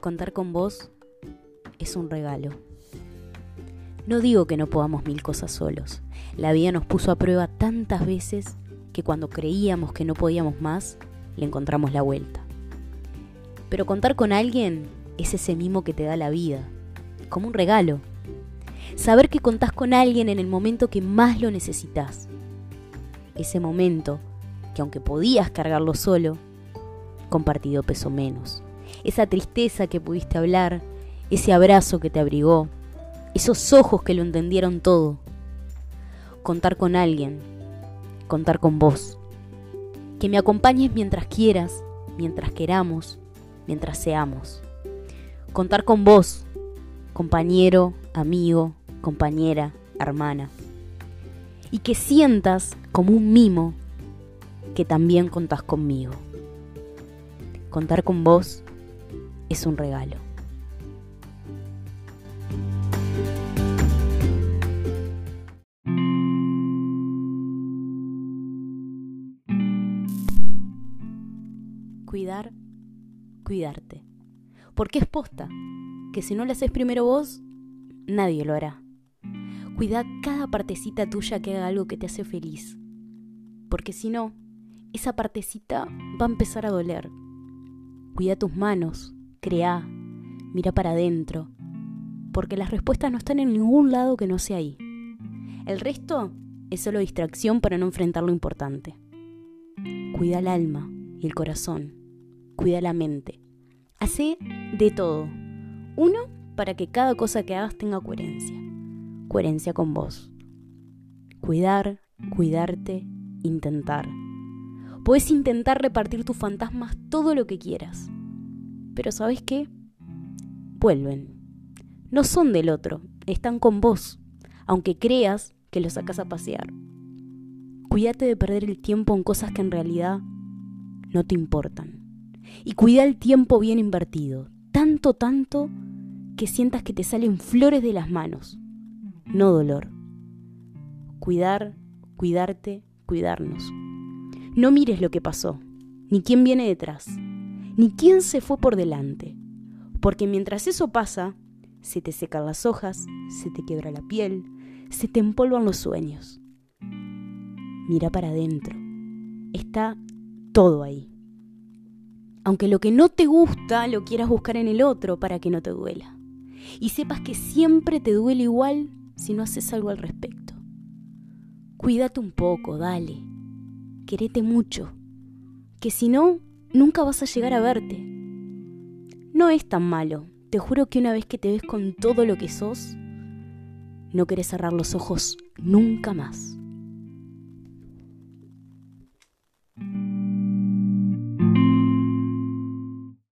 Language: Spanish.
Contar con vos es un regalo. No digo que no podamos mil cosas solos. La vida nos puso a prueba tantas veces que cuando creíamos que no podíamos más, le encontramos la vuelta. Pero contar con alguien es ese mimo que te da la vida, como un regalo. Saber que contás con alguien en el momento que más lo necesitas. Ese momento que aunque podías cargarlo solo, compartido peso menos. Esa tristeza que pudiste hablar, ese abrazo que te abrigó, esos ojos que lo entendieron todo. Contar con alguien, contar con vos. Que me acompañes mientras quieras, mientras queramos, mientras seamos. Contar con vos, compañero, amigo, compañera, hermana. Y que sientas como un mimo que también contás conmigo. Contar con vos es un regalo. Cuidar, cuidarte. Porque es posta, que si no lo haces primero vos, nadie lo hará. Cuida cada partecita tuya que haga algo que te hace feliz. Porque si no, esa partecita va a empezar a doler. Cuida tus manos, crea, mira para adentro, porque las respuestas no están en ningún lado que no sea ahí. El resto es solo distracción para no enfrentar lo importante. Cuida el alma y el corazón, cuida la mente. Hace de todo. Uno, para que cada cosa que hagas tenga coherencia. Coherencia con vos. Cuidar, cuidarte, intentar. Puedes intentar repartir tus fantasmas todo lo que quieras. Pero ¿sabes qué? Vuelven. No son del otro, están con vos, aunque creas que los sacas a pasear. Cuídate de perder el tiempo en cosas que en realidad no te importan. Y cuida el tiempo bien invertido, tanto, tanto, que sientas que te salen flores de las manos, no dolor. Cuidar, cuidarte, cuidarnos. No mires lo que pasó, ni quién viene detrás, ni quién se fue por delante, porque mientras eso pasa, se te secan las hojas, se te quiebra la piel, se te empolvan los sueños. Mira para adentro, está todo ahí. Aunque lo que no te gusta lo quieras buscar en el otro para que no te duela. Y sepas que siempre te duele igual si no haces algo al respecto. Cuídate un poco, dale querete mucho, que si no, nunca vas a llegar a verte. No es tan malo, te juro que una vez que te ves con todo lo que sos, no querés cerrar los ojos nunca más.